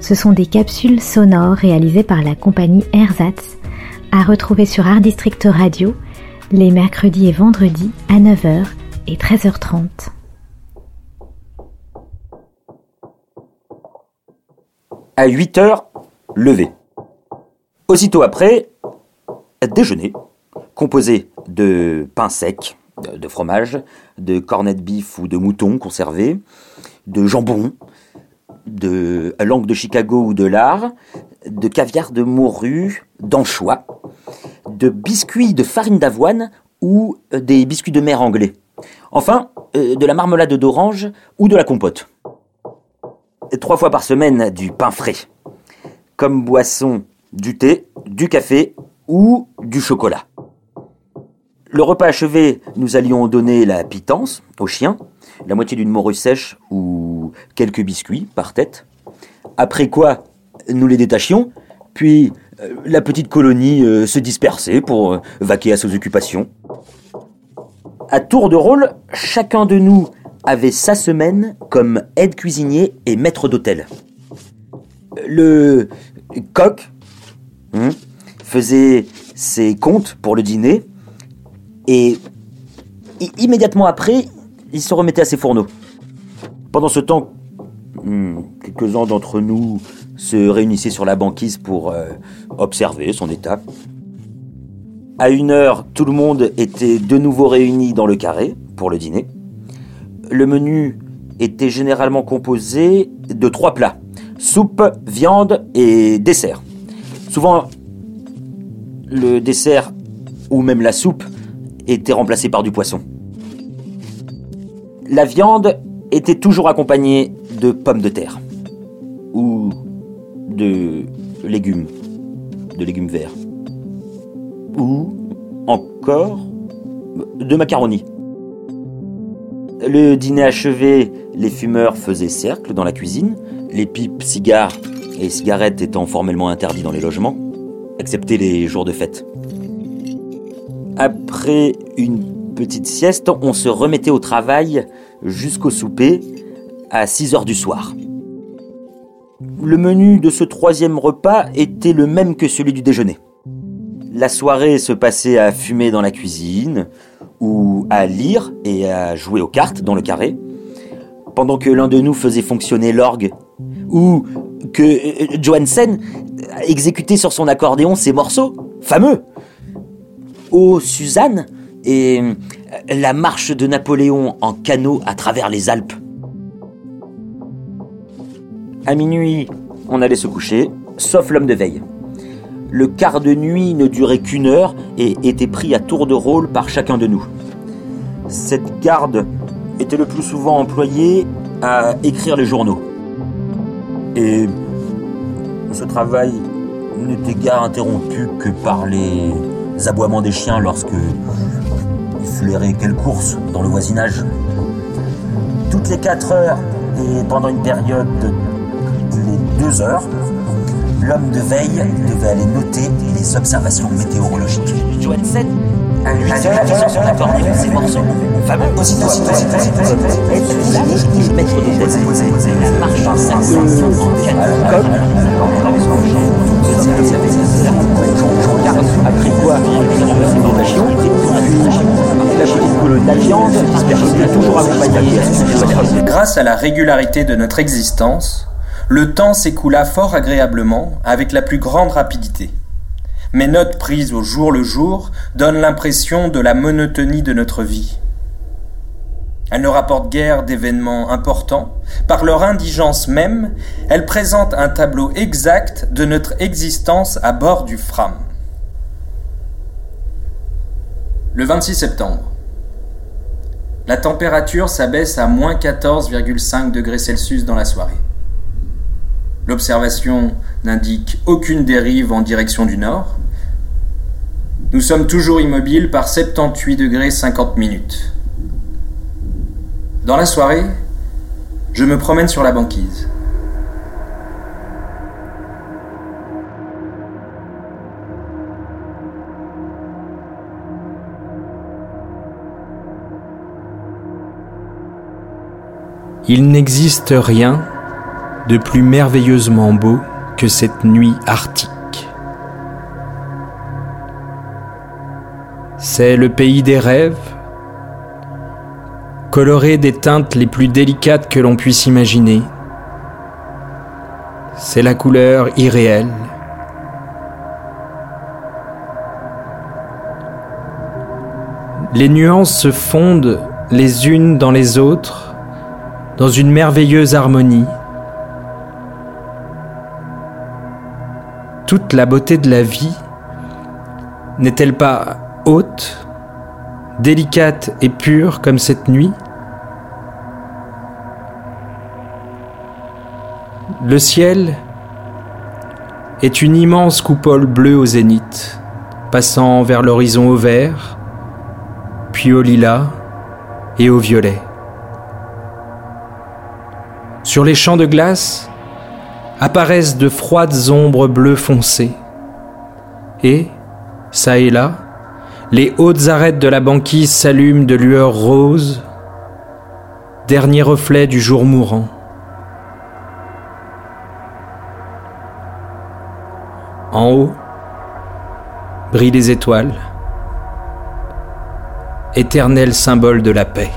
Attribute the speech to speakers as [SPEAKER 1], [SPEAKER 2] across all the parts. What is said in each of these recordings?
[SPEAKER 1] ce sont des capsules sonores réalisées par la compagnie Ersatz, à retrouver sur Art District Radio les mercredis et vendredis à 9h et 13h30.
[SPEAKER 2] À 8h, lever. Aussitôt après, déjeuner, composé de pain sec, de fromage, de cornets de bif ou de mouton conservé, de jambon, de langue de Chicago ou de lard, de caviar de morue, d'anchois, de biscuits de farine d'avoine ou euh, des biscuits de mer anglais. Enfin, euh, de la marmelade d'orange ou de la compote. Trois fois par semaine, du pain frais. Comme boisson, du thé, du café ou du chocolat. Le repas achevé, nous allions donner la pitance aux chiens, la moitié d'une morue sèche ou quelques biscuits par tête. Après quoi, nous les détachions, puis euh, la petite colonie euh, se dispersait pour euh, vaquer à ses occupations. À tour de rôle, chacun de nous avait sa semaine comme aide cuisinier et maître d'hôtel. Le coq hein, faisait ses comptes pour le dîner et immédiatement après, il se remettait à ses fourneaux. Pendant ce temps, hmm, quelques-uns d'entre nous se réunissaient sur la banquise pour euh, observer son état. À une heure, tout le monde était de nouveau réuni dans le carré pour le dîner. Le menu était généralement composé de trois plats soupe, viande et dessert. Souvent, le dessert ou même la soupe était remplacé par du poisson. La viande était toujours accompagnée de pommes de terre ou de légumes, de légumes verts ou encore de macaroni. Le dîner achevé, les fumeurs faisaient cercle dans la cuisine, les pipes, cigares et cigarettes étant formellement interdits dans les logements, excepté les jours de fête. Après une petite sieste, on se remettait au travail jusqu'au souper à 6 heures du soir. Le menu de ce troisième repas était le même que celui du déjeuner. La soirée se passait à fumer dans la cuisine, ou à lire et à jouer aux cartes dans le carré, pendant que l'un de nous faisait fonctionner l'orgue, ou que euh, Johansen exécutait sur son accordéon ses morceaux, fameux. Oh, Suzanne et euh, la marche de Napoléon en canot à travers les Alpes. À minuit, on allait se coucher, sauf l'homme de veille. Le quart de nuit ne durait qu'une heure et était pris à tour de rôle par chacun de nous. Cette garde était le plus souvent employée à écrire les journaux. Et ce travail n'était guère interrompu que par les aboiements des chiens lorsque flairer quelle course dans le voisinage. Toutes les 4 heures et pendant une période de les 2 heures, l'homme de veille devait aller noter les observations météorologiques. Johansen, à 8 heures, son accordéon, ses morceaux. Fameux. Aussitôt, aussitôt, aussitôt, aussitôt, maître de
[SPEAKER 3] À la régularité de notre existence, le temps s'écoula fort agréablement avec la plus grande rapidité. Mes notes prises au jour le jour donnent l'impression de la monotonie de notre vie. Elles ne rapportent guère d'événements importants. Par leur indigence même, elles présentent un tableau exact de notre existence à bord du Fram. Le 26 septembre. La température s'abaisse à moins 14,5 degrés Celsius dans la soirée. L'observation n'indique aucune dérive en direction du nord. Nous sommes toujours immobiles par 78 degrés 50 minutes. Dans la soirée, je me promène sur la banquise.
[SPEAKER 4] Il n'existe rien de plus merveilleusement beau que cette nuit arctique. C'est le pays des rêves, coloré des teintes les plus délicates que l'on puisse imaginer. C'est la couleur irréelle. Les nuances se fondent les unes dans les autres dans une merveilleuse harmonie. Toute la beauté de la vie n'est-elle pas haute, délicate et pure comme cette nuit? Le ciel est une immense coupole bleue au zénith, passant vers l'horizon au vert, puis au lilas et au violet. Sur les champs de glace apparaissent de froides ombres bleues foncées. Et, ça et là, les hautes arêtes de la banquise s'allument de lueurs roses, dernier reflet du jour mourant. En haut, brillent les étoiles, éternel symbole de la paix.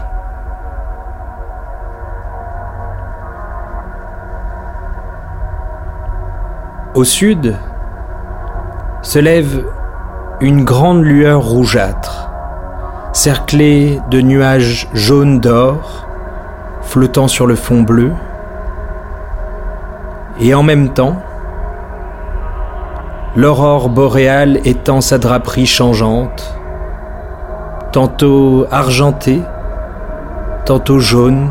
[SPEAKER 4] Au sud se lève une grande lueur rougeâtre, cerclée de nuages jaunes d'or, flottant sur le fond bleu, et en même temps, l'aurore boréale étend sa draperie changeante, tantôt argentée, tantôt jaune,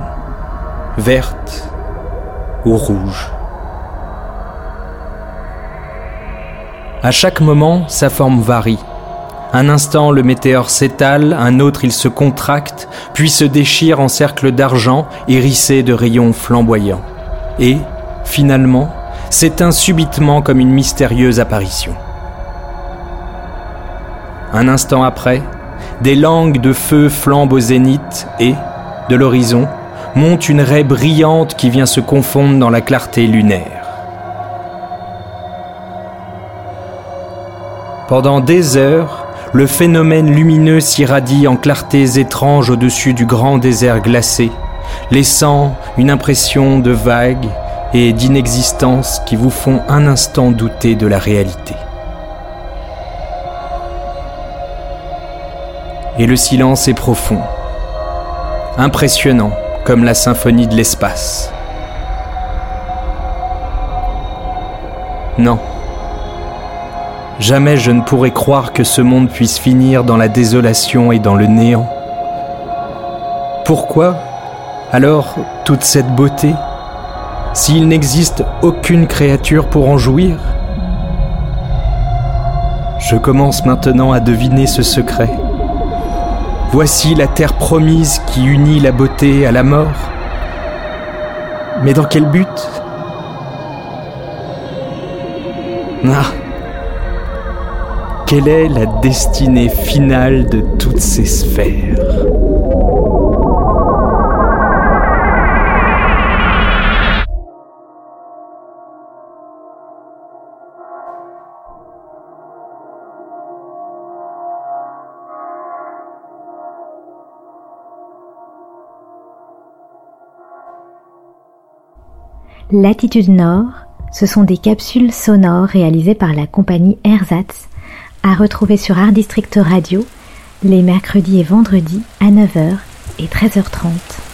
[SPEAKER 4] verte ou rouge. À chaque moment, sa forme varie. Un instant, le météore s'étale, un autre, il se contracte, puis se déchire en cercle d'argent hérissé de rayons flamboyants. Et, finalement, s'éteint subitement comme une mystérieuse apparition. Un instant après, des langues de feu flambent au zénith et, de l'horizon, monte une raie brillante qui vient se confondre dans la clarté lunaire. Pendant des heures, le phénomène lumineux s'irradie en clartés étranges au-dessus du grand désert glacé, laissant une impression de vague et d'inexistence qui vous font un instant douter de la réalité. Et le silence est profond, impressionnant comme la symphonie de l'espace. Non. Jamais je ne pourrais croire que ce monde puisse finir dans la désolation et dans le néant. Pourquoi alors toute cette beauté s'il n'existe aucune créature pour en jouir? Je commence maintenant à deviner ce secret. Voici la terre promise qui unit la beauté à la mort. Mais dans quel but? Ah quelle est la destinée finale de toutes ces sphères?
[SPEAKER 1] Latitude Nord, ce sont des capsules sonores réalisées par la compagnie Ersatz à retrouver sur Art District Radio les mercredis et vendredis à 9h et 13h30.